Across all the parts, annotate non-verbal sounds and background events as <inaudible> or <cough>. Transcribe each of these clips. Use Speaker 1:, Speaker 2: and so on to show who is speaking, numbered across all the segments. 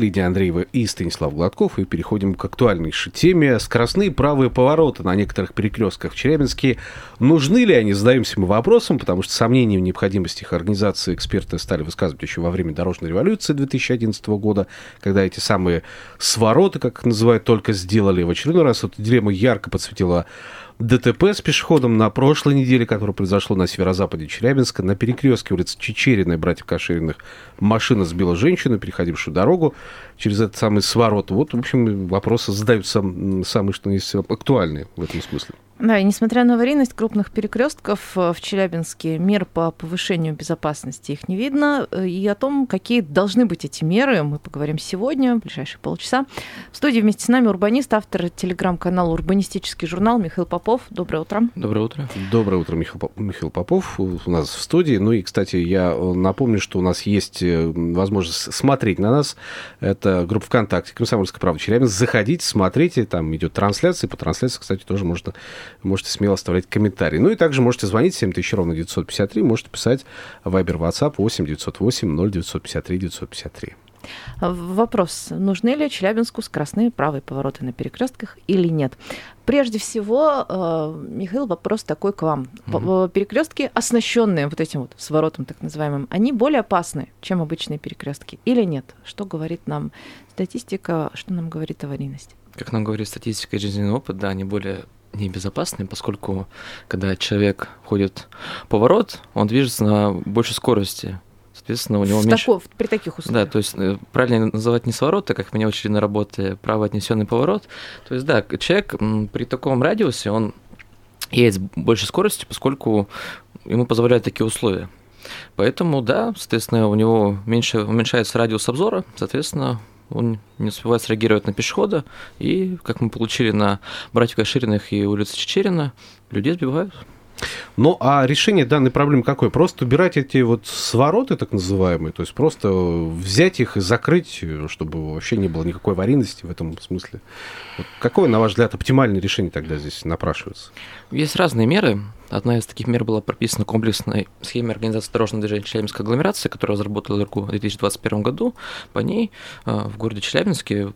Speaker 1: Лидия Андреева и Станислав Гладков. И переходим к актуальнейшей теме. Скоростные правые повороты на некоторых перекрестках в Челябинске. Нужны ли они? Задаемся мы вопросом, потому что сомнения в необходимости их организации эксперты стали высказывать еще во время дорожной революции 2011 года, когда эти самые свороты, как их называют, только сделали. В очередной раз эту дилемму ярко подсветила ДТП с пешеходом на прошлой неделе, которое произошло на северо-западе Челябинска. На перекрестке улицы Чечерина и братьев Кашириных машина сбила женщину, переходившую дорогу через этот самый сворот. Вот, в общем, вопросы задаются самые, что есть, актуальные в этом смысле.
Speaker 2: Да, и несмотря на аварийность крупных перекрестков э, в Челябинске, мер по повышению безопасности их не видно. Э, И о том, какие должны быть эти меры, мы поговорим сегодня, в ближайшие полчаса. В студии вместе с нами урбанист, автор телеграм-канала «Урбанистический журнал» Михаил Попов. Доброе утро.
Speaker 3: Доброе утро.
Speaker 1: Доброе утро, Михаил, Михаил Попов у нас в студии. Ну и, кстати, я э, напомню, что у нас есть возможность смотреть на нас. Это группа ВКонтакте «Комсомольская правда Челябинск». Заходите, смотрите, там идет трансляция. По трансляции, кстати, тоже можно, можете смело оставлять комментарии. Ну и также можете звонить 7000 ровно 953, можете писать Viber, WhatsApp 8 908 0953 953.
Speaker 2: А, Вопрос. Нужны ли Челябинску скоростные правые повороты на перекрестках или нет? Прежде всего, э, Михаил, вопрос такой к вам. П- Перекрестки, оснащенные вот этим вот своротом так называемым, они более опасны, чем обычные перекрестки или нет? Что говорит нам статистика, что нам говорит аварийность?
Speaker 3: Как нам говорит статистика и жизненный опыт, да, они более небезопасны, поскольку когда человек входит в поворот, он движется на большей скорости. Соответственно, у него
Speaker 2: В
Speaker 3: меньше...
Speaker 2: тако- при таких
Speaker 3: Да,
Speaker 2: условиях.
Speaker 3: то есть э, правильно называть не сворот, а как меня учили на работе, право отнесенный поворот. То есть, да, человек при таком радиусе, он едет с большей скоростью, поскольку ему позволяют такие условия. Поэтому, да, соответственно, у него меньше, уменьшается радиус обзора, соответственно, он не успевает среагировать на пешехода, и, как мы получили на братьев Кашириных и улице Чечерина, людей сбивают.
Speaker 1: Ну, а решение данной проблемы какое? Просто убирать эти вот свороты, так называемые, то есть просто взять их и закрыть, чтобы вообще не было никакой аварийности в этом смысле. Вот какое, на ваш взгляд, оптимальное решение тогда здесь напрашивается?
Speaker 3: Есть разные меры. Одна из таких мер была прописана комплексной схеме организации дорожного движения Челябинской агломерации, которую разработала РКУ в 2021 году. По ней э, в городе Челябинске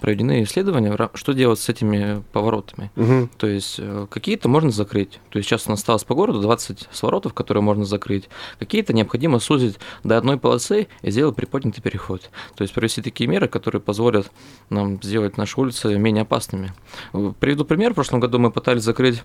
Speaker 3: проведены исследования, что делать с этими поворотами.
Speaker 1: Мгм.
Speaker 3: То есть э, какие-то можно закрыть. То есть сейчас у нас осталось по городу 20 своротов, которые можно закрыть. Какие-то необходимо сузить до одной полосы и сделать приподнятый переход. То есть провести такие меры, которые позволят нам сделать наши улицы менее опасными. Э, Приведу пример. В прошлом году мы пытались закрыть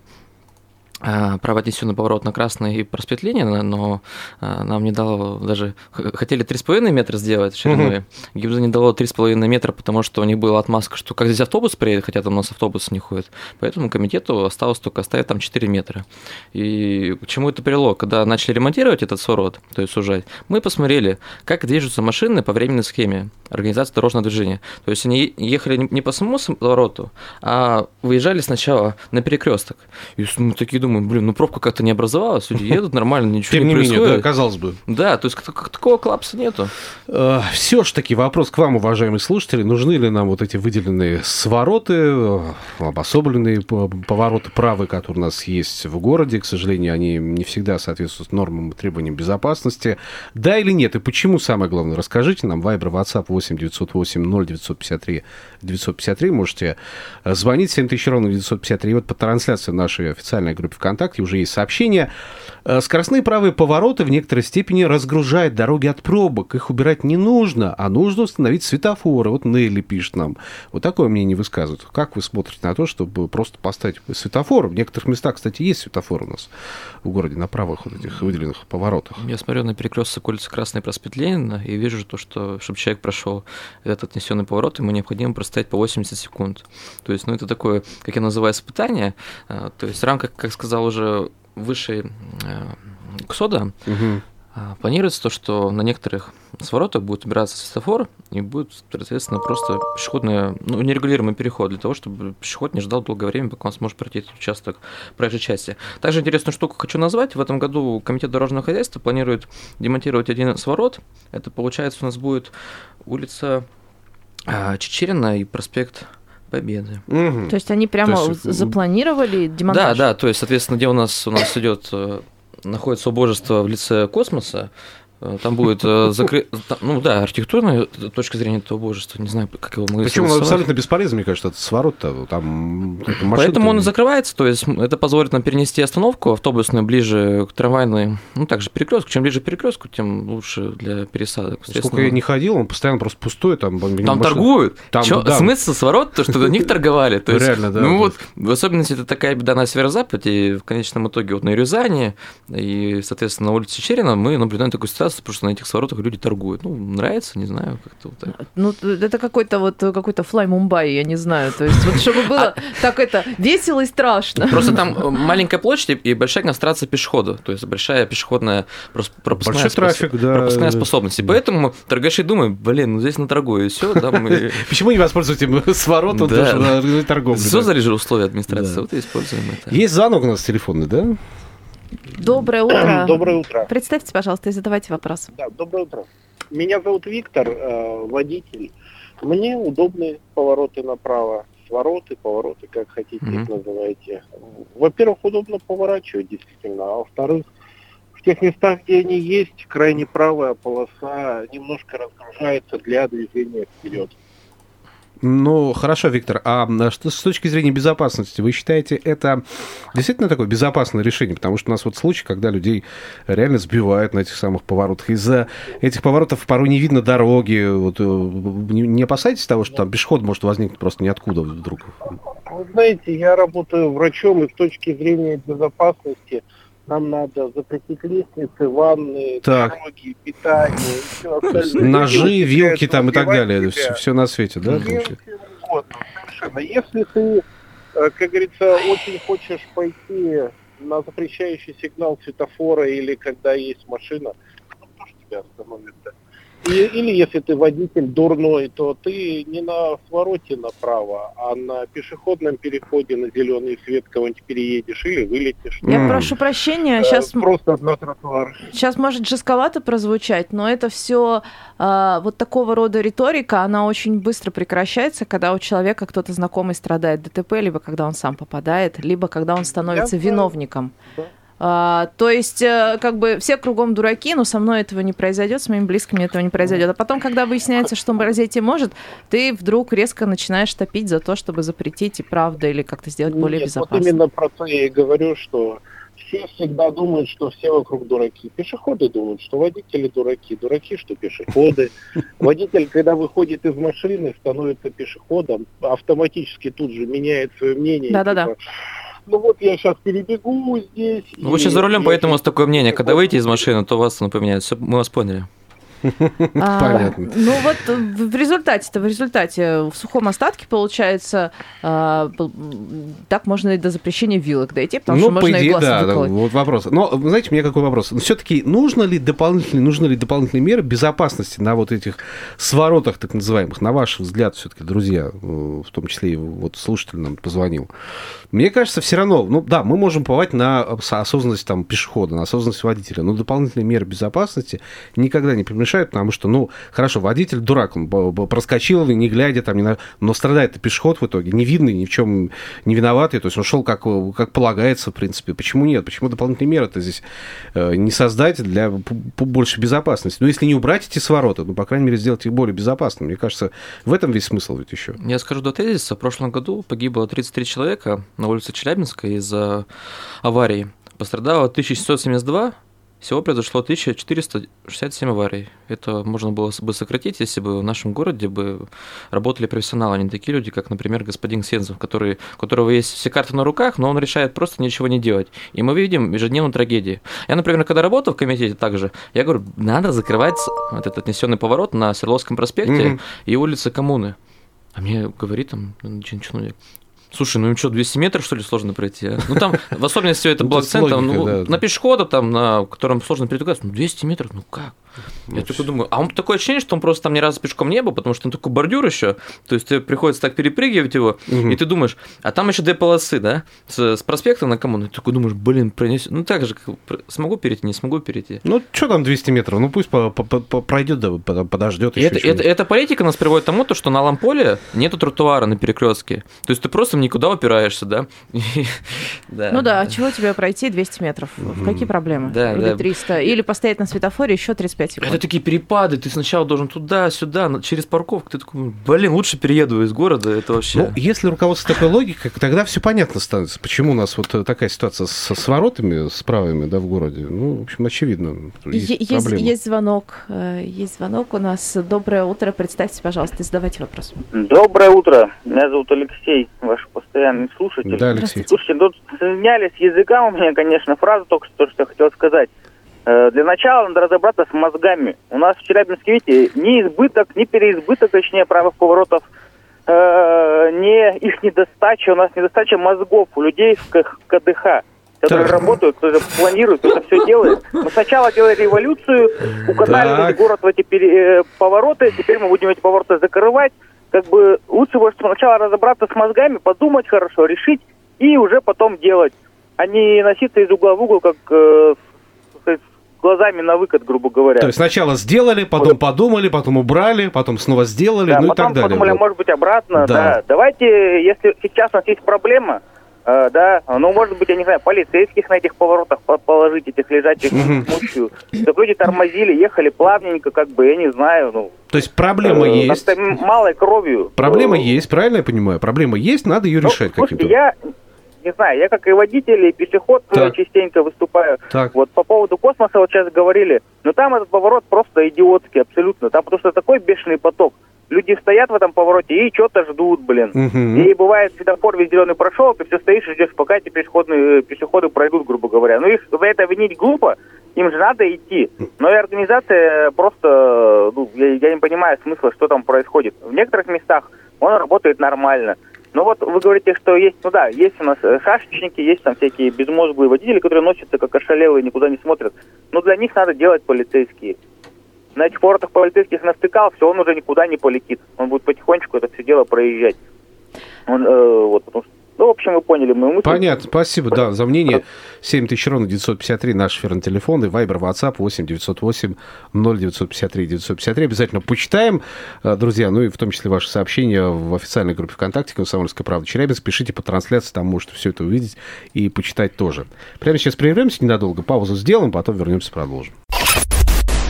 Speaker 3: а, право отнесенный поворот на Красный и проспект Ленина, но а, нам не дало даже... Хотели 3,5 метра сделать шириной, ГИБДД не дало 3,5 метра, потому что у них была отмазка, что как здесь автобус приедет, хотя там у нас автобус не ходит. Поэтому комитету осталось только оставить там 4 метра. И к чему это привело? Когда начали ремонтировать этот сворот, то есть сужать, мы посмотрели, как движутся машины по временной схеме организации дорожного движения. То есть они ехали не- по самому свороту, а выезжали сначала на перекресток. И мы такие думаем, блин, ну пробка как-то не образовалась, люди <laughs> едут нормально, ничего
Speaker 1: Тем
Speaker 3: не
Speaker 1: не менее,
Speaker 3: происходит.
Speaker 1: да, казалось бы.
Speaker 3: Да, то есть как- такого клапса нету.
Speaker 1: Все ж таки вопрос к вам, уважаемые слушатели. Нужны ли нам вот эти выделенные свороты, э, обособленные повороты правые, которые у нас есть в городе? К сожалению, они не всегда соответствуют нормам и требованиям безопасности. Да или нет? И почему, самое главное, расскажите нам. Вайбер, WhatsApp 8 908 0953 953. Можете э, звонить 7000 ровно 953. И вот по трансляции в нашей официальной группе ВКонтакте уже есть сообщение. Э, Скоростные правые повороты в некоторой степени разгружают дороги от пробок. Их убирать не нужно, а нужно установить светофоры. Вот Нелли пишет нам. Вот такое мнение высказывают. Как вы смотрите на то, чтобы просто поставить светофор? В некоторых местах, кстати, есть светофор у нас в городе на правых вот этих выделенных поворотах.
Speaker 3: Я смотрю на перекресток улицы Красный проспект Ленина и вижу то, что чтобы человек прошел этот отнесенный поворот, ему необходимо простоять по 80 секунд. То есть, ну, это такое, как я называю, испытание. А, То есть, в рамках, как сказал уже выше э, Ксода. А, Планируется то, что на некоторых своротах будет убираться светофор и будет, соответственно, просто пешеходный, ну, нерегулируемый переход для того, чтобы пешеход не ждал долгое время, пока он сможет пройти этот участок проезжей части. Также интересную штуку хочу назвать. В этом году Комитет дорожного хозяйства планирует демонтировать один сворот. Это, получается, у нас будет улица а, Чечерина и проспект Победы.
Speaker 1: Мгм.
Speaker 2: То есть они прямо
Speaker 1: То есть,
Speaker 2: запланировали
Speaker 3: Да,
Speaker 2: демонтаж?
Speaker 3: да, то есть, соответственно, где у нас у нас идет э, находится убожество в лице космоса, там будет закрыт, ну да, архитектурная точка зрения этого убожества, не знаю, как его мы
Speaker 1: Причем он абсолютно бесполезен, мне кажется, этот сворот-то. Там
Speaker 3: Поэтому он и закрывается, то есть это позволит нам перенести остановку автобусную ближе к трамвайной, ну также перекрестку. Чем ближе перекрестку, тем лучше для пересадок.
Speaker 1: Сколько я не ходил, он постоянно просто пустой. Там,
Speaker 3: Там
Speaker 1: машина-
Speaker 3: торгуют.
Speaker 1: Там,
Speaker 3: Чё,
Speaker 1: да.
Speaker 3: Смысл сворот, то, что до них торговали. То есть,
Speaker 1: Реально, да,
Speaker 3: Ну вот, в особенности это такая беда на северо-западе, и в конечном итоге вот на Рязани и, соответственно, на улице Черина мы наблюдаем такую ситуацию, потому что на этих своротах люди торгуют. Ну, нравится, не знаю, как-то вот так.
Speaker 2: Ну, это какой-то вот какой-то флай Мумбай, я не знаю. То есть, вот чтобы было так это весело и страшно.
Speaker 3: Просто там э, маленькая площадь и большая концентрация пешеходов, то есть большая пешеходная пропускная,
Speaker 1: Большой
Speaker 3: спос-
Speaker 1: трафик, да.
Speaker 3: пропускная способность. И поэтому торгаши думают, блин, ну здесь наторгую, и все, <laughs>
Speaker 1: Почему не воспользоваться этим <laughs> своротом
Speaker 3: Да.
Speaker 1: тоже на- на торговлю? да?
Speaker 3: создали же условия администрации, вот и используем это.
Speaker 1: Есть звонок у нас телефонный, да?
Speaker 2: Доброе утро.
Speaker 4: Доброе утро.
Speaker 2: Представьте, пожалуйста, и задавайте вопрос.
Speaker 4: Да, доброе утро. Меня зовут Виктор, э, водитель. Мне удобны повороты направо, свороты, повороты, как хотите
Speaker 3: Мгм.
Speaker 4: их называйте. Во-первых, удобно поворачивать действительно, а во-вторых, в тех местах, где они есть, крайне правая полоса немножко разгружается для движения вперед.
Speaker 1: Ну, хорошо, Виктор, а что с точки зрения безопасности, вы считаете, это действительно такое безопасное решение? Потому что у нас вот случаи, когда людей реально сбивают на этих самых поворотах. Из-за этих поворотов порой не видно дороги. Вот, э, не, не опасаетесь того, что там пешеход может возникнуть просто ниоткуда вдруг?
Speaker 4: Вы знаете, я работаю врачом, и с точки зрения безопасности нам надо запретить лестницы, ванны,
Speaker 1: Так.
Speaker 4: дороги, питание все остальное.
Speaker 1: Ножи, вилки там и так далее.
Speaker 4: себя.
Speaker 1: Все, на свете, да? Получается?
Speaker 4: угодно, совершенно. Если ты, э, как говорится, очень хочешь пойти на запрещающий сигнал светофора или когда есть машина, ну, кто ж тебя остановит-то? И- или если ты водитель дурной, то ты не на свороте направо, а на пешеходном переходе на зеленый свет кого-нибудь переедешь или вылетишь.
Speaker 2: Я
Speaker 1: М.
Speaker 2: прошу прощения,
Speaker 4: Э,
Speaker 2: сейчас
Speaker 4: Просто на тротуар.
Speaker 2: Сейчас может жестковато прозвучать, но это все вот такого рода риторика, она очень быстро прекращается, когда у человека кто-то знакомый страдает ДТП, либо когда он сам попадает, либо когда он становится
Speaker 4: Я
Speaker 2: виновником.
Speaker 4: Да.
Speaker 2: А, то есть, э, как бы все кругом дураки, но со мной этого не произойдет, с моими близкими этого не произойдет. А потом, когда выясняется, что произойти может, ты вдруг резко начинаешь топить за то, чтобы запретить и правда или как-то сделать более
Speaker 4: Нет,
Speaker 2: безопасно.
Speaker 4: Вот именно про то я и говорю, что все всегда думают, что все вокруг дураки. Пешеходы думают, что водители дураки. Дураки, что пешеходы. <laughs> Водитель, когда выходит из машины, становится пешеходом, автоматически тут же меняет свое мнение.
Speaker 2: Да-да-да.
Speaker 4: Типа, ну вот я сейчас перебегу здесь.
Speaker 3: Ну, вы
Speaker 4: и
Speaker 3: сейчас за рулем, поэтому у вас такое мнение. Когда выйдете из машины, то вас оно поменяет. Всё, мы вас поняли.
Speaker 2: А,
Speaker 1: Понятно.
Speaker 2: Ну вот в в результате-то, в результате в сухом остатке получается, а, так можно и до запрещения вилок дойти, потому что можно и глаз
Speaker 1: да, вот вопрос. Но, знаете, у меня какой вопрос? Все-таки нужно ли дополнительные, нужны ли дополнительные меры безопасности на вот этих своротах, так называемых, на ваш взгляд, все-таки, друзья, э, в том числе и вот слушатель нам позвонил. Мне кажется, все равно, ну да, мы можем повать на ос- осознанность там пешехода, на осознанность водителя, но дополнительные меры безопасности никогда не помешают, потому что, ну, хорошо, водитель дурак, он проскочил, не глядя там, не на... но страдает пешеход в итоге, невидный, ни в чем не виноватый, то есть он шел как, как полагается, в принципе. Почему нет? Почему дополнительные меры-то здесь э, не создать для большей безопасности? Ну, если не убрать эти свороты, ну, по крайней мере, сделать их более безопасными. Мне кажется, в этом весь смысл ведь еще.
Speaker 3: Я скажу до тезиса. В прошлом году погибло 33 человека на улице Челябинска из-за аварий. Пострадало 1772, всего произошло 1467 аварий. Это можно было бы сократить, если бы в нашем городе бы работали профессионалы, а не такие люди, как, например, господин Сензов, который, у которого есть все карты на руках, но он решает просто ничего не делать. И мы видим ежедневную трагедию. Я, например, когда работал в комитете также, я говорю, надо закрывать вот этот отнесенный поворот на Свердловском проспекте
Speaker 1: Мгм.
Speaker 3: и улице Коммуны. А мне говорит там ну, чин- чиновник, Слушай, ну им что, 200 метров, что ли, сложно пройти? а? Ну там, в особенности это
Speaker 1: Ну, логика,
Speaker 3: ну,
Speaker 1: да.
Speaker 3: на пешехода, там, на котором сложно передвигаться, ну 200 метров, ну как? Я только думаю, а он такое ощущение, что он просто там ни разу пешком не был, потому что он такой бордюр еще, то есть тебе приходится так перепрыгивать его,
Speaker 1: Мгм.
Speaker 3: и ты думаешь, а там еще две полосы, да, с, с проспекта на коммуну, ты такой думаешь, блин, пронес... ну так же, как смогу перейти, не смогу перейти.
Speaker 1: Ну, что там 200 метров? Ну, пусть по- по- по- пройдет, да, под- подождет еще.
Speaker 3: это, это, эта политика нас приводит к тому, то, что на Ламполе нету тротуара на перекрестке. То есть ты просто никуда упираешься, да? <laughs>
Speaker 2: Ну да, чего тебе пройти 200 метров? В какие проблемы?
Speaker 3: Да,
Speaker 2: Или
Speaker 3: да.
Speaker 2: 300? Или постоять на светофоре еще 35 секунд?
Speaker 3: Это такие перепады, ты сначала должен туда-сюда, через парковку, ты такой, блин, лучше перееду из города, это вообще...
Speaker 1: Ну, если руководство такой логикой, тогда все понятно становится, почему у нас вот э, такая ситуация со своротами, с правыми, да, в городе. Ну, в общем, очевидно. Есть,
Speaker 2: Е- Есть,
Speaker 1: проблема.
Speaker 2: есть звонок. э, Есть звонок у нас. Доброе утро. Представьте, пожалуйста, и задавайте вопрос.
Speaker 5: Доброе утро. Меня зовут Алексей, ваш постоянный слушатель.
Speaker 1: Да, Алексей.
Speaker 5: Слушайте, тут снялись с языка у меня, конечно, фраза только что, что я хотел сказать. Э, Для начала надо разобраться с мозгами. У нас в Челябинске, видите, ни избыток, ни переизбыток, точнее, правых поворотов, э, не их недостача. У нас недостача мозгов у людей в КДХ. Которые
Speaker 1: Так.
Speaker 5: работают, кто-то планирует, кто-то все делает. Мы сначала делали революцию, укатали город в эти пере- э, повороты, теперь мы будем эти повороты закрывать. Как бы лучше бы сначала разобраться с мозгами, подумать хорошо, решить и уже потом делать, а не носиться из угла в угол, как э, глазами на выкат, грубо говоря.
Speaker 1: То есть сначала сделали, потом подумали, потом убрали, потом снова сделали,
Speaker 5: Да,
Speaker 1: ну и так далее.
Speaker 5: подумали,
Speaker 1: Вот.
Speaker 5: может быть, обратно.
Speaker 1: Да.
Speaker 5: Да. Давайте, если сейчас у нас есть проблема, э, да, ну, может быть, я не знаю, полицейских на этих поворотах по- положить, этих лежачих
Speaker 1: Мгм.
Speaker 5: ночью, чтобы люди тормозили, ехали плавненько, как бы, я не знаю, ну,
Speaker 1: То есть проблема
Speaker 5: э,
Speaker 1: есть.
Speaker 5: малой кровью.
Speaker 1: Проблема
Speaker 5: Э,
Speaker 1: есть, правильно я понимаю? Проблема есть, надо ее
Speaker 5: ну,
Speaker 1: решать каким-то.
Speaker 5: я не знаю, я как и водитель, и пешеход э,
Speaker 1: Так.
Speaker 5: частенько выступаю.
Speaker 1: Так.
Speaker 5: Вот по поводу космоса вот сейчас говорили, но там этот поворот просто идиотский абсолютно. Там потому что такой бешеный поток. Люди стоят в этом повороте и что-то ждут, блин.
Speaker 1: Мгм.
Speaker 5: И бывает, светофор весь зеленый прошел, ты все стоишь и ждешь, пока эти пешеходные, пешеходы пройдут, грубо говоря. Ну их за это винить глупо, им же надо идти. Но и организация просто, ну, я, я не понимаю смысла, что там происходит. В некоторых местах он работает нормально. Ну вот вы говорите, что есть, ну да, есть у нас э, шашечники, есть там всякие безмозглые водители, которые носятся как ошалелые, никуда не смотрят. Но для них надо делать полицейские. На этих поворотах полицейских настыкал, все, он уже никуда не полетит. Он будет потихонечку это все дело проезжать. Он, э, вот, потому что, ну, в общем, вы поняли мою мысль.
Speaker 1: Понятно, спасибо, да, за мнение. 7000 ровно 953 наш эфирный телефон и Вайбер, WhatsApp 8 908 0953 953. Обязательно почитаем, э, друзья, ну и в том числе ваши сообщения в официальной группе ВКонтакте «Комсомольская правда Челябинск». Пишите по трансляции, там можете все это увидеть и почитать тоже. Прямо сейчас прервемся ненадолго, паузу сделаем, потом вернемся, продолжим.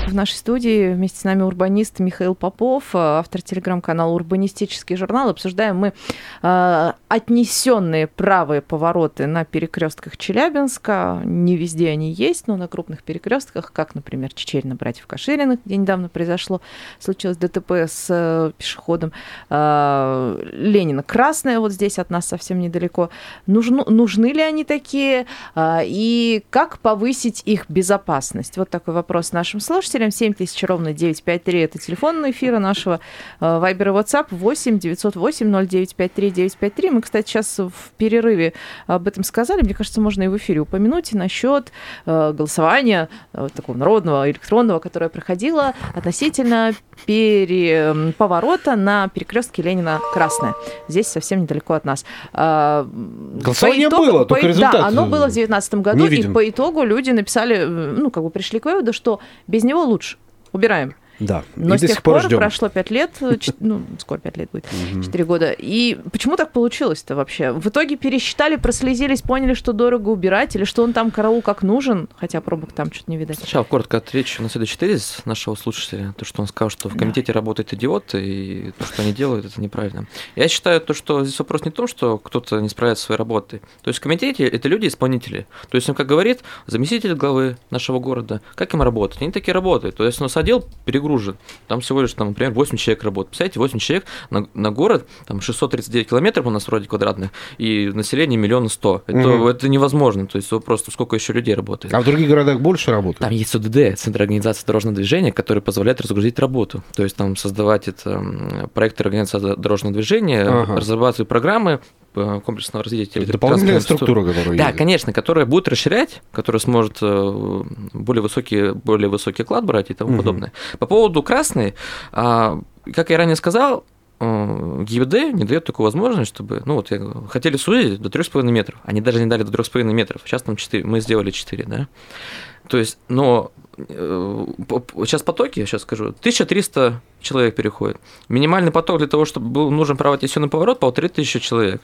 Speaker 2: В нашей студии вместе с нами урбанист Михаил Попов, э, автор телеграм-канала «Урбанистический журнал». Обсуждаем мы э, отнесенные правые повороты на перекрестках Челябинска. Не везде они есть, но на крупных перекрестках, как, например, Чечерина братьев Кашириных, где недавно произошло, случилось ДТП с э, пешеходом. Э, Ленина Красная вот здесь от нас совсем недалеко. Нужну, нужны ли они такие? А, И как повысить их безопасность? Вот такой вопрос нашим слушателям. 7000 ровно 953 это телефон эфира нашего. А, Вайбер и WhatsApp 8 908 0953 953. Мы, кстати, сейчас в перерыве об этом сказали. Мне кажется, можно и в эфире упомянуть насчет э, голосования э, такого народного, электронного, которое проходило относительно пере... поворота на перекрестке Ленина Красная. Здесь совсем недалеко от нас.
Speaker 1: Голосование
Speaker 2: по итогу-
Speaker 1: было,
Speaker 2: по
Speaker 1: только результат,
Speaker 2: Да, оно было в 2019 году, и по итогу люди написали, э, ну, как бы пришли к выводу, что без него лучше. Убираем.
Speaker 1: Да,
Speaker 2: Но
Speaker 1: и
Speaker 2: с
Speaker 1: до
Speaker 2: тех
Speaker 1: сих пор ждем.
Speaker 2: прошло 5 лет, э, ну, скоро 5 лет будет, 4 года. И почему так получилось-то вообще? В итоге пересчитали, прослезились, поняли, что дорого убирать, или что он там караул как нужен, хотя пробок там что-то не видать.
Speaker 3: Сначала коротко отвечу на следующий тезис нашего слушателя. То, что он сказал, что в комитете работают идиоты, и то, что они делают, это неправильно. Я считаю, то, что здесь вопрос не в том, что кто-то не справляется со своей работой. То есть в комитете это люди-исполнители. То есть он, как говорит, заместитель главы нашего города, как им работать? Они такие работают. То есть у нас отдел перегружен. Там всего лишь, там, например, 8 человек работает. Представляете, 8 человек на, на город, там 639 километров у нас вроде квадратных, и население миллион сто. Это,
Speaker 1: Мгм.
Speaker 3: это невозможно. То есть вопрос, сколько еще людей работает.
Speaker 1: А в других городах больше работают?
Speaker 3: Там есть ОДД, Центр организации дорожного движения, который позволяет разгрузить работу. То есть там создавать это м, проекты организации дорожного движения,
Speaker 1: Ага.
Speaker 3: разрабатывать программы комплексного развития
Speaker 1: дополнительная структура, которая
Speaker 3: Да,
Speaker 1: ездит.
Speaker 3: конечно, которая будет расширять, которая сможет э, более высокий, более высокий клад брать и тому
Speaker 1: Мгм.
Speaker 3: подобное. По поводу красной, а, как я ранее сказал, э, ГИБД не дает такую возможность, чтобы, ну вот, я хотели сузить до 3,5 метров, они даже не дали до 3,5 метров, сейчас там 4, мы сделали 4, да. То есть, но э, сейчас потоки, я сейчас скажу, 1300 человек переходит. Минимальный поток для того, чтобы был нужен правотесенный поворот, полторы тысячи человек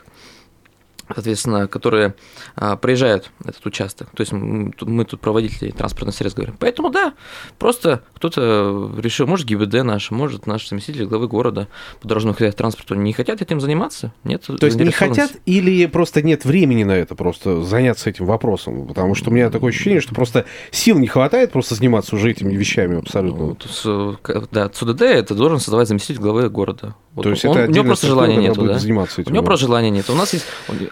Speaker 3: соответственно, которые а, проезжают этот участок. То есть м, тут- мы тут проводители транспортных средств говорим. Поэтому да, просто кто-то решил, может ГИБД наш, может наш заместитель главы города по дорожному хозяйству транспорту не хотят этим заниматься? Нет
Speaker 1: То есть не хотят или просто нет времени на это, просто заняться этим вопросом? Потому что у меня такое ощущение, что просто сил не хватает просто заниматься уже этими вещами абсолютно.
Speaker 3: Вот с- да, ЦУДД это должен создавать заместитель главы города. Вот
Speaker 1: То есть
Speaker 3: он-
Speaker 1: это
Speaker 3: у него просто желания
Speaker 1: будет
Speaker 3: да.
Speaker 1: заниматься этим.
Speaker 3: У него просто желания нет. У нас есть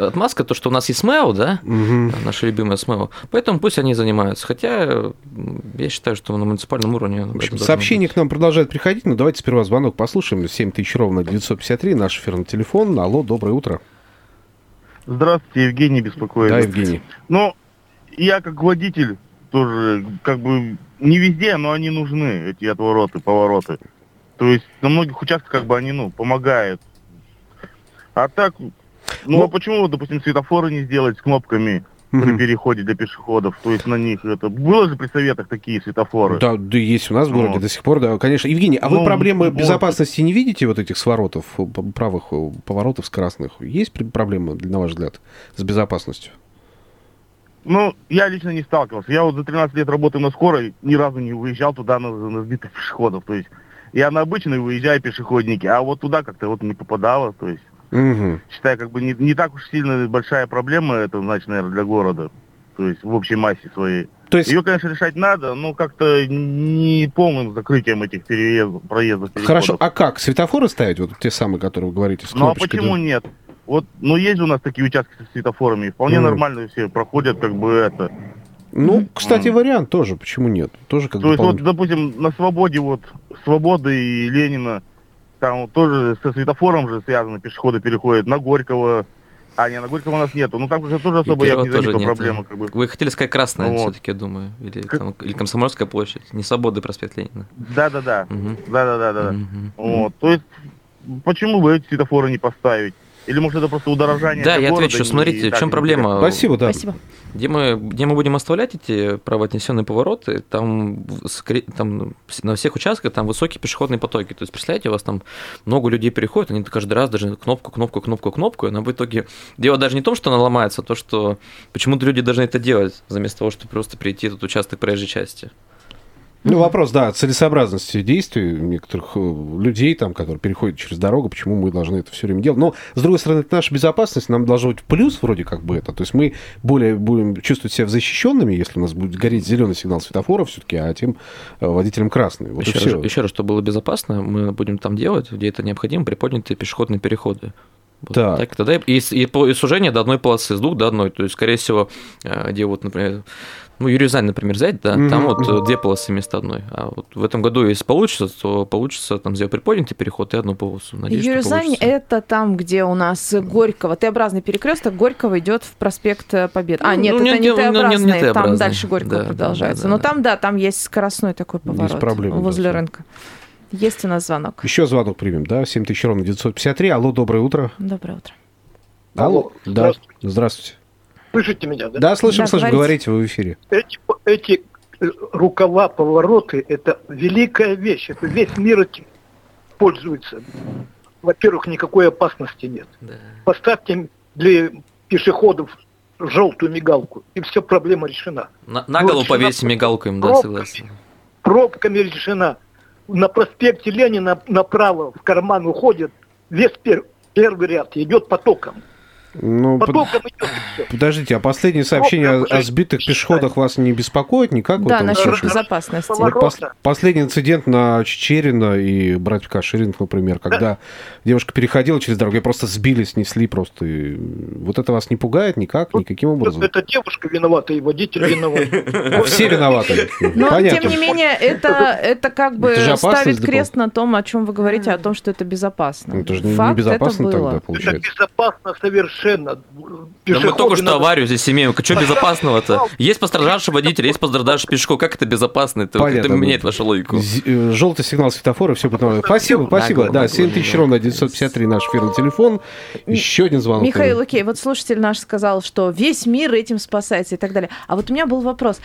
Speaker 3: отмазка, то, что у нас есть СМЭО, да,
Speaker 1: Мгм.
Speaker 3: наша любимая СМЭО. Поэтому пусть они занимаются. Хотя я считаю, что на муниципальном уровне...
Speaker 1: В общем, сообщения к нам продолжают приходить, но давайте сперва звонок послушаем. 7 тысяч ровно 953, наш эфирный телефон. Алло, доброе утро.
Speaker 6: Здравствуйте, Евгений беспокоит.
Speaker 1: Да, Евгений.
Speaker 6: Ну, я как водитель тоже, как бы, не везде, но они нужны, эти отвороты, повороты. То есть на многих участках, как бы, они, ну, помогают. А так, ну,
Speaker 1: Ну-
Speaker 6: а почему, допустим, светофоры не сделать с кнопками при переходе для пешеходов? То есть на них это... Было же при советах такие светофоры?
Speaker 1: Да, да, есть у нас в городе
Speaker 6: Вот.
Speaker 1: до сих пор, да, конечно. Евгений, а вы
Speaker 6: Ну,
Speaker 1: проблемы
Speaker 6: вот.
Speaker 1: безопасности не видите вот этих своротов, э, правых э, поворотов с красных? Есть проблемы, на ваш взгляд, с безопасностью?
Speaker 6: Ну, я лично не сталкивался. Я вот за 13 лет работаю на скорой, ни разу не выезжал туда на, на сбитых пешеходов. То есть я на обычные выезжаю пешеходники, а вот туда как-то вот не попадало. То есть
Speaker 1: Мгм.
Speaker 6: считаю, как бы не, не так уж сильно большая проблема это, значит, наверное, для города. То есть в общей массе своей.
Speaker 1: То есть,
Speaker 6: Ее, конечно, решать надо, но как-то не полным закрытием этих переездов, проездов.
Speaker 1: хорошо,
Speaker 6: переходов.
Speaker 1: а как? Светофоры ставить, вот те самые, которые вы говорите, с
Speaker 6: Ну а почему
Speaker 1: да?
Speaker 6: нет? Вот, ну есть же у нас такие участки со светофорами, вполне
Speaker 1: Мгм.
Speaker 6: нормально все проходят, как бы это.
Speaker 1: Ну, кстати,
Speaker 6: Мгм.
Speaker 1: вариант тоже, почему нет? Тоже как
Speaker 6: То есть вот, допустим, на свободе вот Свободы и Ленина, там тоже со светофором же связаны, пешеходы переходят на Горького. А, не, на Горького у нас нету. Ну там уже тоже особо я не заметил проблемы.
Speaker 3: да.
Speaker 6: Как бы.
Speaker 3: Вы хотели сказать красная,
Speaker 6: Вот.
Speaker 3: все-таки, я думаю, или,
Speaker 6: Как-
Speaker 3: там- или Комсомольская площадь, не Свободы проспект Ленина.
Speaker 6: Да-да-да.
Speaker 3: Мгм.
Speaker 6: Да-да-да-да.
Speaker 3: Мгм.
Speaker 6: Вот. То есть, почему бы эти светофоры не поставить? Или может это просто удорожание
Speaker 3: Да, я
Speaker 6: города
Speaker 3: отвечу. Смотрите, в чем проблема?
Speaker 1: Спасибо, да.
Speaker 2: Спасибо.
Speaker 3: Где мы, где мы будем оставлять эти правоотнесенные повороты, там, там на всех участках там высокие пешеходные потоки. То есть, представляете, у вас там много людей переходят, они каждый раз даже кнопку, кнопку, кнопку, кнопку, и она в итоге... Дело даже не в том, что она ломается, а то, что почему-то люди должны это делать, вместо того, чтобы просто перейти этот участок проезжей части.
Speaker 1: Ну, вопрос, да, целесообразности действий некоторых э, людей, там, которые переходят через дорогу, почему мы должны это все время делать. Но, с другой стороны, это наша безопасность, нам должно быть плюс вроде как бы это. То есть мы более будем чувствовать себя защищенными, если у нас будет гореть зеленый сигнал светофора все-таки, а тем э, водителям красный. Вот
Speaker 3: еще, раз, еще раз, чтобы было безопасно, мы будем там делать, где это необходимо, приподнятые пешеходные переходы. Вот
Speaker 1: Так.
Speaker 3: так, тогда и, и, и сужение до одной полосы, с двух до одной. То есть, скорее всего, э, где вот, например, ну, Юрезань, например, взять, да,
Speaker 1: Мгм,
Speaker 3: там вот э, две полосы вместо одной. А вот в этом году, если получится, то получится там сделать приподнятый переход и одну полосу. Надеюсь, получится.
Speaker 2: это там, где у нас Горького, Т-образный перекресток, Горького идет в проспект Побед. А,
Speaker 3: Ну,
Speaker 2: нет,
Speaker 3: ну,
Speaker 2: это
Speaker 3: не-
Speaker 2: не,
Speaker 3: не- не- не
Speaker 2: Т-образный, там
Speaker 3: Т-образный.
Speaker 2: дальше Горького
Speaker 3: Да, да,
Speaker 2: продолжается.
Speaker 3: да,
Speaker 2: Но
Speaker 3: да.
Speaker 2: там, да, там есть скоростной такой поворот
Speaker 1: проблемы, да,
Speaker 2: возле
Speaker 1: да.
Speaker 2: рынка. Есть у нас звонок.
Speaker 1: Еще звонок примем, да, 7 тысяч ровно 953. Алло, доброе утро.
Speaker 2: Доброе утро.
Speaker 4: Алло,
Speaker 1: Да,
Speaker 4: здравствуйте.
Speaker 1: здравствуйте.
Speaker 4: Слышите меня, да?
Speaker 1: Да, слышим,
Speaker 2: Да,
Speaker 1: слышим,
Speaker 2: говорите.
Speaker 1: говорите, вы в эфире.
Speaker 4: Эти, эти э, рукава, повороты – это великая вещь. Это весь мир этим пользуется. Во-первых, никакой опасности нет.
Speaker 3: Да.
Speaker 4: Поставьте для пешеходов желтую мигалку, и все, проблема решена.
Speaker 3: На, на голову
Speaker 4: Вот,
Speaker 3: повесим
Speaker 4: жена-
Speaker 3: мигалку им, да,
Speaker 4: пробка.
Speaker 3: согласен.
Speaker 4: Пробками решена. На проспекте Ленина направо в карман уходит весь пер- первый ряд, идет потоком.
Speaker 1: Ну, под- подождите, а последнее сообщение о, о сбитых пешеходах вас не беспокоит никак?
Speaker 2: Да, насчет безопасности.
Speaker 1: Вот пос- последний инцидент на Чечерина и братьев Каширинов, например, когда девушка переходила через дорогу, и просто сбили, снесли просто. и Вот это вас не пугает никак, никаким образом?
Speaker 4: Это девушка виновата и водитель виноват. <laughs>
Speaker 1: Все виноваты.
Speaker 2: Но, тем не менее, это, это как бы
Speaker 1: Это
Speaker 2: ставит крест на том, о чем вы говорите, о том, что это безопасно.
Speaker 1: Это же не- безопасно
Speaker 2: это
Speaker 1: тогда,
Speaker 4: Это
Speaker 1: получается.
Speaker 4: безопасно
Speaker 7: совершенно.
Speaker 3: Да мы только что
Speaker 7: надо-
Speaker 3: аварию здесь имеем. Что безопасного-то? Есть пострадавший водитель, есть пострадавший пешеход. Как это безопасно? Это, это меняет вашу логику.
Speaker 1: Желтый сигнал светофора, все нормально. Спасибо, спасибо.
Speaker 3: Нагло,
Speaker 1: Да,
Speaker 3: нагло,
Speaker 1: 7 тысяч ровно 953 наш эфирный телефон. Еще один звонок.
Speaker 2: Михаил, окей, вот слушатель наш сказал, что весь мир этим спасается и так далее. А вот у меня был вопрос.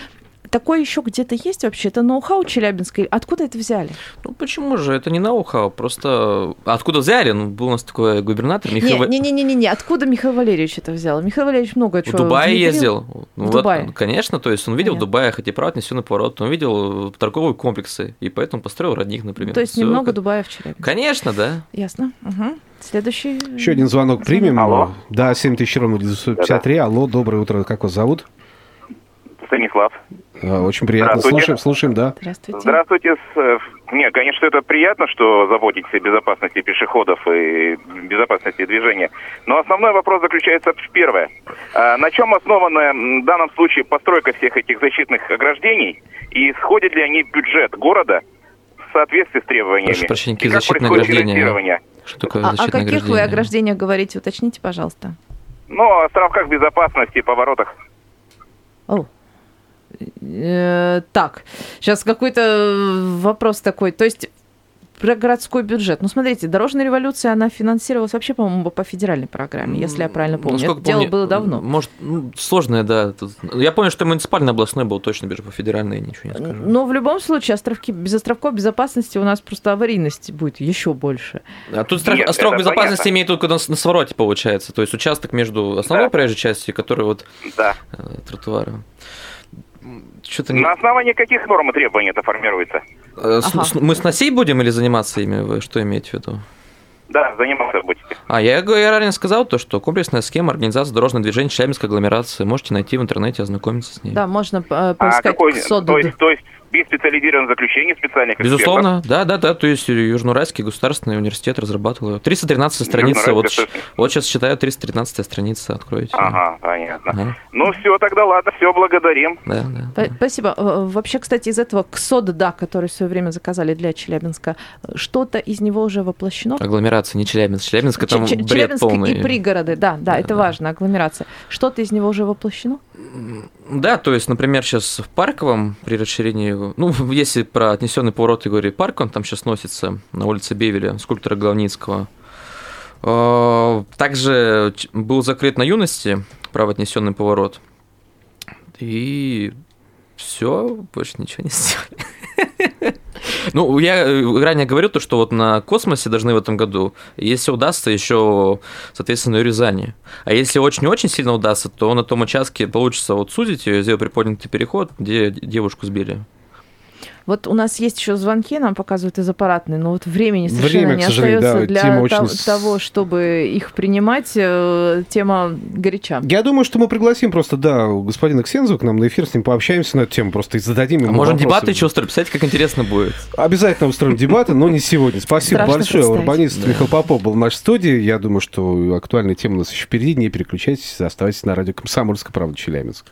Speaker 2: Такое еще где-то есть вообще? Это ноу-хау Челябинской? Откуда это взяли?
Speaker 3: Ну почему же? Это не ноу-хау. Просто откуда взяли? Ну, был у нас такой губернатор Михаил... Ва-
Speaker 2: Не-не-не, откуда Михаил Валерьевич это взял? Михаил Валерьевич много
Speaker 3: В
Speaker 2: чего
Speaker 3: Дубае
Speaker 2: внедрил.
Speaker 3: ездил. Ну,
Speaker 2: В
Speaker 3: вот,
Speaker 2: Дубае?
Speaker 3: конечно, то есть он видел
Speaker 2: Понятно.
Speaker 3: в Дубае, хоть и право отнесенный поворот, он видел торговые комплексы, и поэтому построил родник, например.
Speaker 2: То есть
Speaker 3: Всё
Speaker 2: немного
Speaker 3: как-
Speaker 2: Дубая в Челябинске.
Speaker 3: Конечно, да.
Speaker 2: Ясно. Угу. Следующий.
Speaker 1: Еще один звонок примем.
Speaker 8: Алло.
Speaker 1: Да, 7 тысяч ровно 953. Алло, доброе утро. Как вас зовут?
Speaker 8: Станислав.
Speaker 1: А, Очень приятно.
Speaker 8: Здравствуйте.
Speaker 1: Слушаем, слушаем, да.
Speaker 2: Здравствуйте.
Speaker 8: Здравствуйте. Э, Не, конечно, это приятно, что заботитесь о безопасности пешеходов и безопасности движения. Но основной вопрос заключается в первое. А На чем основана в данном случае постройка всех этих защитных ограждений? И сходят ли они в бюджет города в соответствии с требованиями?
Speaker 3: Прошу прощения, какие
Speaker 8: как
Speaker 3: защитные
Speaker 8: происходит
Speaker 3: ограждения?
Speaker 8: финансирование?
Speaker 3: Что такое
Speaker 2: А о
Speaker 3: защитное
Speaker 2: каких вы
Speaker 3: ограждение?
Speaker 2: ограждениях говорите? Уточните, пожалуйста.
Speaker 8: Ну, о островках безопасности, поворотах.
Speaker 2: О. Э, Так, сейчас какой-то э, вопрос такой. То есть про городской бюджет. Ну, смотрите, дорожная революция, она финансировалась вообще, по-моему, по федеральной программе, если я правильно помню.
Speaker 3: Насколько
Speaker 2: Это дело
Speaker 3: помню,
Speaker 2: было давно.
Speaker 3: Может, ну, сложное, да. Тут- Я помню, что муниципальный областной был точно бежит по федеральной, я ничего не скажу.
Speaker 2: Но в любом случае островки, без островков безопасности у нас просто аварийности будет еще больше.
Speaker 3: А тут страх-
Speaker 8: Нет,
Speaker 3: остров безопасности
Speaker 8: понятно.
Speaker 3: имеет только на, на свороте, получается. То есть участок между основной
Speaker 8: Да.
Speaker 3: проезжей частью, который вот
Speaker 8: Да.
Speaker 3: э, тротуара. Что-то.
Speaker 8: На основании каких норм и требований это формируется?
Speaker 3: Э, с-
Speaker 2: Ага.
Speaker 3: с- мы сносить будем или заниматься ими? Вы что имеете в виду?
Speaker 8: Да, заниматься будете.
Speaker 3: А, я, я ранее сказал то, что комплексная схема организации дорожного движения Челябинской агломерации. Можете найти в интернете, ознакомиться с ней.
Speaker 2: Да, можно э,
Speaker 8: А
Speaker 2: поискать
Speaker 8: какой,
Speaker 2: СОДУД.
Speaker 8: то есть, то есть без специализированных заключений специальных экспертов?
Speaker 3: Безусловно, да, да, да. То есть Южноуральский государственный университет разрабатывал ее. 313 страница. Вот, вот сейчас читаю 313 страница. Откройте.
Speaker 8: Ага, понятно.
Speaker 3: Ага.
Speaker 8: Ну все, тогда ладно, все, благодарим.
Speaker 3: Да, да.
Speaker 2: П- Спасибо. Э, Вообще, кстати, из этого КСОД, да, который в свое время заказали для Челябинска, э, что-то из него уже воплощено?
Speaker 3: Агломерация, не Челябинск. Челябинск это
Speaker 2: Ч- Ч-
Speaker 3: бред
Speaker 2: Челябинск
Speaker 3: полный.
Speaker 2: и пригороды, да, да,
Speaker 3: Да,
Speaker 2: это
Speaker 3: да.
Speaker 2: важно, агломерация. Что-то из него уже воплощено?
Speaker 3: Да, то есть, например, сейчас в Парковом при расширении, ну, <laughs> если про отнесенный поворот Игоря Парк, он там сейчас носится на улице Бевеля, скульптора Главницкого. Э, Также был закрыт на юности право отнесенный поворот. И все, больше ничего не <laughs> сделали. Ну, я э, ранее говорил то, что вот на космосе должны в этом году, если удастся, еще, соответственно, и Рязани. А если очень-очень сильно удастся, то на том участке получится вот сузить ее, сделать приподнятый переход, где девушку сбили.
Speaker 2: Вот у нас есть еще звонки, нам показывают из аппаратной, но вот времени совершенно
Speaker 1: Время,
Speaker 2: не остается
Speaker 1: да,
Speaker 2: для
Speaker 1: тема
Speaker 2: то-
Speaker 1: очень
Speaker 2: того, чтобы их принимать. э, Тема горяча.
Speaker 1: Я думаю, что мы пригласим просто, да, господина Ксензу к нам на эфир, с ним пообщаемся на эту тему, просто и зададим
Speaker 3: А
Speaker 1: ему
Speaker 3: можем
Speaker 1: вопросы.
Speaker 3: дебаты еще устроить, представляете, как интересно будет.
Speaker 1: Обязательно устроим дебаты, но не сегодня. Спасибо большое. Урбанист Михаил Попов был в нашей студии. Я думаю, что актуальная тема у нас еще впереди. Не переключайтесь, оставайтесь на радио «Комсомольская правда» Челябинск.